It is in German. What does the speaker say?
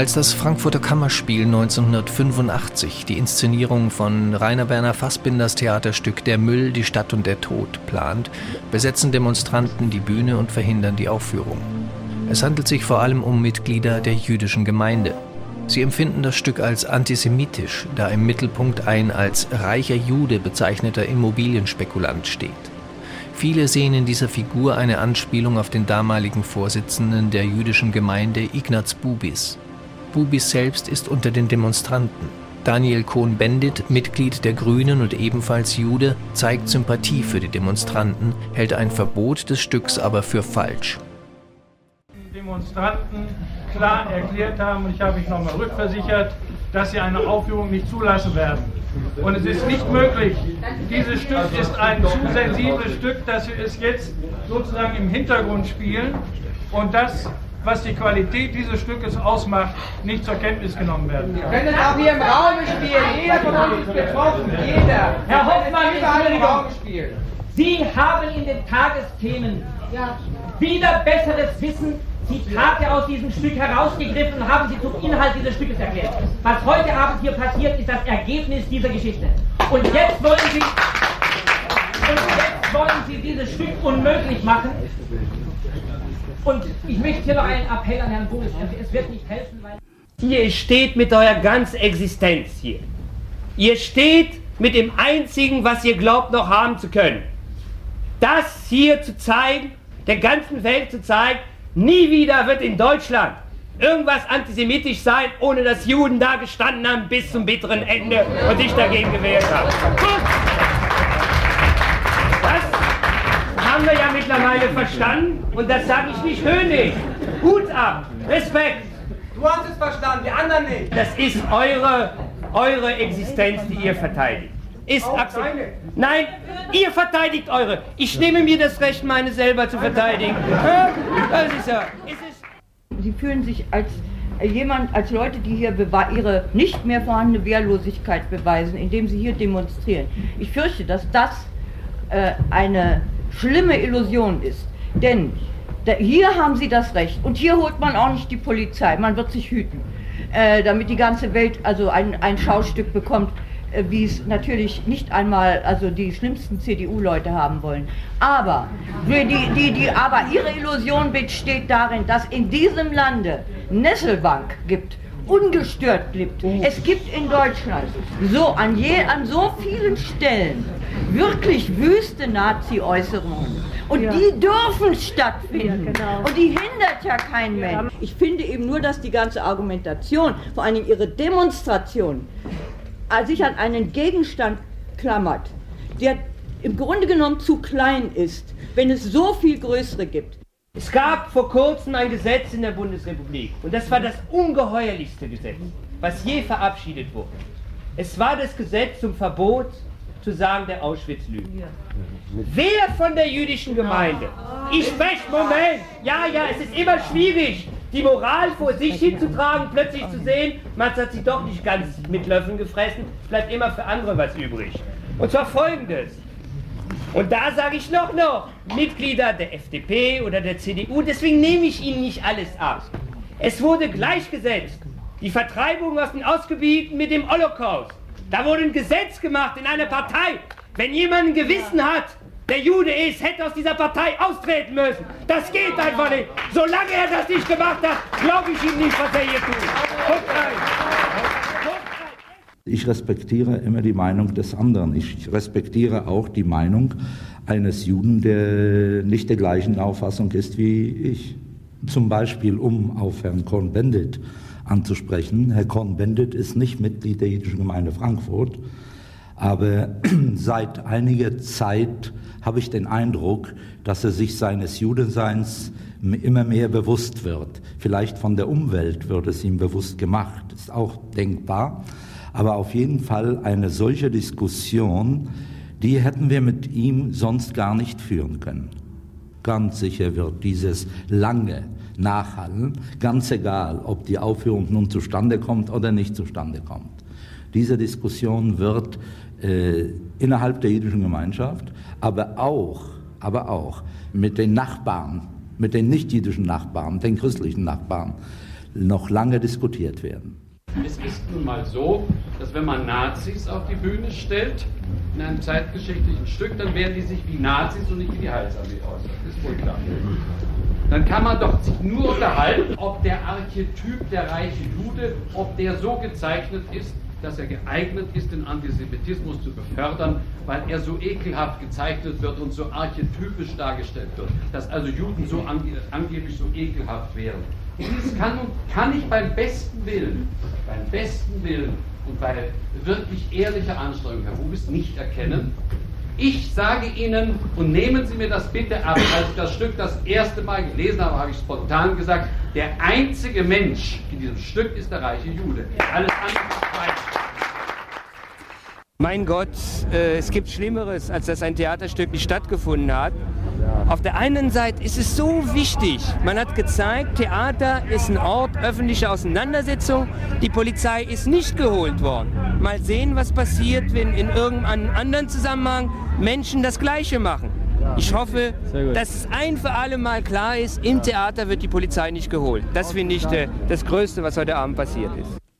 Als das Frankfurter Kammerspiel 1985 die Inszenierung von Rainer Werner Fassbinders Theaterstück Der Müll, die Stadt und der Tod plant, besetzen Demonstranten die Bühne und verhindern die Aufführung. Es handelt sich vor allem um Mitglieder der jüdischen Gemeinde. Sie empfinden das Stück als antisemitisch, da im Mittelpunkt ein als reicher Jude bezeichneter Immobilienspekulant steht. Viele sehen in dieser Figur eine Anspielung auf den damaligen Vorsitzenden der jüdischen Gemeinde Ignaz Bubis. Bubis selbst ist unter den Demonstranten. Daniel Cohn-Bendit, Mitglied der Grünen und ebenfalls Jude, zeigt Sympathie für die Demonstranten, hält ein Verbot des Stücks aber für falsch. Demonstranten klar erklärt haben, und ich habe mich nochmal rückversichert, dass sie eine Aufführung nicht zulassen werden. Und es ist nicht möglich, dieses Stück ist ein zu sensibles Stück, dass wir es jetzt sozusagen im Hintergrund spielen und das was die Qualität dieses Stückes ausmacht, nicht zur Kenntnis genommen werden. Wir können auch hier im Raum spielen. Jeder von uns ist betroffen. Jeder. Herr Hoffmann, überall im Raum spielen. Sie haben in den Tagesthemen wieder besseres Wissen Zitate aus diesem Stück herausgegriffen und haben sie zum Inhalt dieses Stückes erklärt. Was heute Abend hier passiert, ist das Ergebnis dieser Geschichte. Und jetzt wollen Sie, und jetzt wollen Sie dieses Stück unmöglich machen. Und ich möchte hier noch einen Appell an Herrn Bundes. Es wird nicht helfen, weil. Ihr steht mit eurer ganzen Existenz hier. Ihr steht mit dem einzigen, was ihr glaubt noch haben zu können. Das hier zu zeigen, der ganzen Welt zu zeigen, Nie wieder wird in Deutschland irgendwas antisemitisch sein, ohne dass Juden da gestanden haben bis zum bitteren Ende und sich dagegen gewehrt haben. Das haben wir ja mittlerweile verstanden und das sage ich nicht höhnig. Hut ab, Respekt. Du hast es verstanden, die anderen nicht. Das ist eure, eure Existenz, die ihr verteidigt ist akzeptiert. Nein, ihr verteidigt eure. Ich nehme mir das Recht, meine selber zu verteidigen. Das ist ja. Sie fühlen sich als jemand, als Leute, die hier ihre nicht mehr vorhandene Wehrlosigkeit beweisen, indem sie hier demonstrieren. Ich fürchte, dass das äh, eine schlimme Illusion ist. Denn hier haben sie das Recht und hier holt man auch nicht die Polizei. Man wird sich hüten, äh, damit die ganze Welt also ein, ein Schaustück bekommt, äh, wie es natürlich nicht einmal also die schlimmsten CDU-Leute haben wollen. Aber, die, die, die, aber ihre Illusion besteht darin, dass in diesem Lande Nesselbank gibt, ungestört lebt. Es gibt in Deutschland so an, je, an so vielen Stellen wirklich wüste Nazi-Äußerungen. Und ja. die dürfen stattfinden. Ja, genau. Und die hindert ja kein Mensch. Ich finde eben nur, dass die ganze Argumentation, vor allen Dingen ihre Demonstration, sich an einen Gegenstand klammert, der im Grunde genommen zu klein ist, wenn es so viel größere gibt. Es gab vor kurzem ein Gesetz in der Bundesrepublik und das war das ungeheuerlichste Gesetz, was je verabschiedet wurde. Es war das Gesetz zum Verbot zu sagen der Auschwitz lügt. Ja. Wer von der jüdischen Gemeinde? Ich spreche, Moment, ja, ja, es ist immer schwierig, die Moral vor sich hinzutragen, plötzlich zu sehen, man hat sie doch nicht ganz mit Löffeln gefressen, bleibt immer für andere was übrig. Und zwar folgendes. Und da sage ich noch noch, Mitglieder der FDP oder der CDU, deswegen nehme ich Ihnen nicht alles ab. Es wurde gleichgesetzt, die Vertreibung aus den Ausgebieten mit dem Holocaust. Da wurde ein Gesetz gemacht in einer Partei. Wenn jemand ein Gewissen hat, der Jude ist, hätte aus dieser Partei austreten müssen. Das geht einfach nicht. Solange er das nicht gemacht hat, glaube ich ihm nicht, was er hier tut. Ich respektiere immer die Meinung des anderen. Ich respektiere auch die Meinung eines Juden, der nicht der gleichen Auffassung ist wie ich. Zum Beispiel, um auf Herrn Cohn-Bendit anzusprechen. Herr Cohn-Bendit ist nicht Mitglied der jüdischen Gemeinde Frankfurt, aber seit einiger Zeit habe ich den Eindruck, dass er sich seines Judenseins immer mehr bewusst wird. Vielleicht von der Umwelt wird es ihm bewusst gemacht, ist auch denkbar. Aber auf jeden Fall eine solche Diskussion, die hätten wir mit ihm sonst gar nicht führen können. Ganz sicher wird dieses lange Nachhallen, ganz egal, ob die Aufführung nun zustande kommt oder nicht zustande kommt. Diese Diskussion wird äh, innerhalb der jüdischen Gemeinschaft, aber auch, aber auch mit den Nachbarn, mit den nicht-jüdischen Nachbarn, den christlichen Nachbarn, noch lange diskutiert werden. Es ist nun mal so, dass wenn man Nazis auf die Bühne stellt, in einem zeitgeschichtlichen Stück, dann werden die sich wie Nazis und nicht wie die Heilsarmee äußern. Das ist wohl klar. Dann kann man doch sich nur unterhalten, ob der Archetyp der reiche Jude, ob der so gezeichnet ist, dass er geeignet ist, den Antisemitismus zu befördern, weil er so ekelhaft gezeichnet wird und so archetypisch dargestellt wird, dass also Juden so ange angeblich so ekelhaft wären. Und dies kann, kann ich beim besten Willen, beim besten Willen und bei wirklich ehrlicher Anstrengung, Herr Rubis, nicht erkennen. Ich sage Ihnen, und nehmen Sie mir das bitte ab, als ich das Stück das erste Mal gelesen habe, habe ich spontan gesagt, der einzige Mensch in diesem Stück ist der reiche Jude. Alles andere ist falsch. Mein Gott, äh, es gibt Schlimmeres, als dass ein Theaterstück nicht stattgefunden hat. Auf der einen Seite ist es so wichtig. Man hat gezeigt, Theater ist ein Ort öffentlicher Auseinandersetzung. Die Polizei ist nicht geholt worden. Mal sehen, was passiert, wenn in irgendeinem anderen Zusammenhang Menschen das Gleiche machen. Ich hoffe, dass es ein für alle Mal klar ist, im Theater wird die Polizei nicht geholt. Das finde ich das Größte, was heute Abend passiert ist.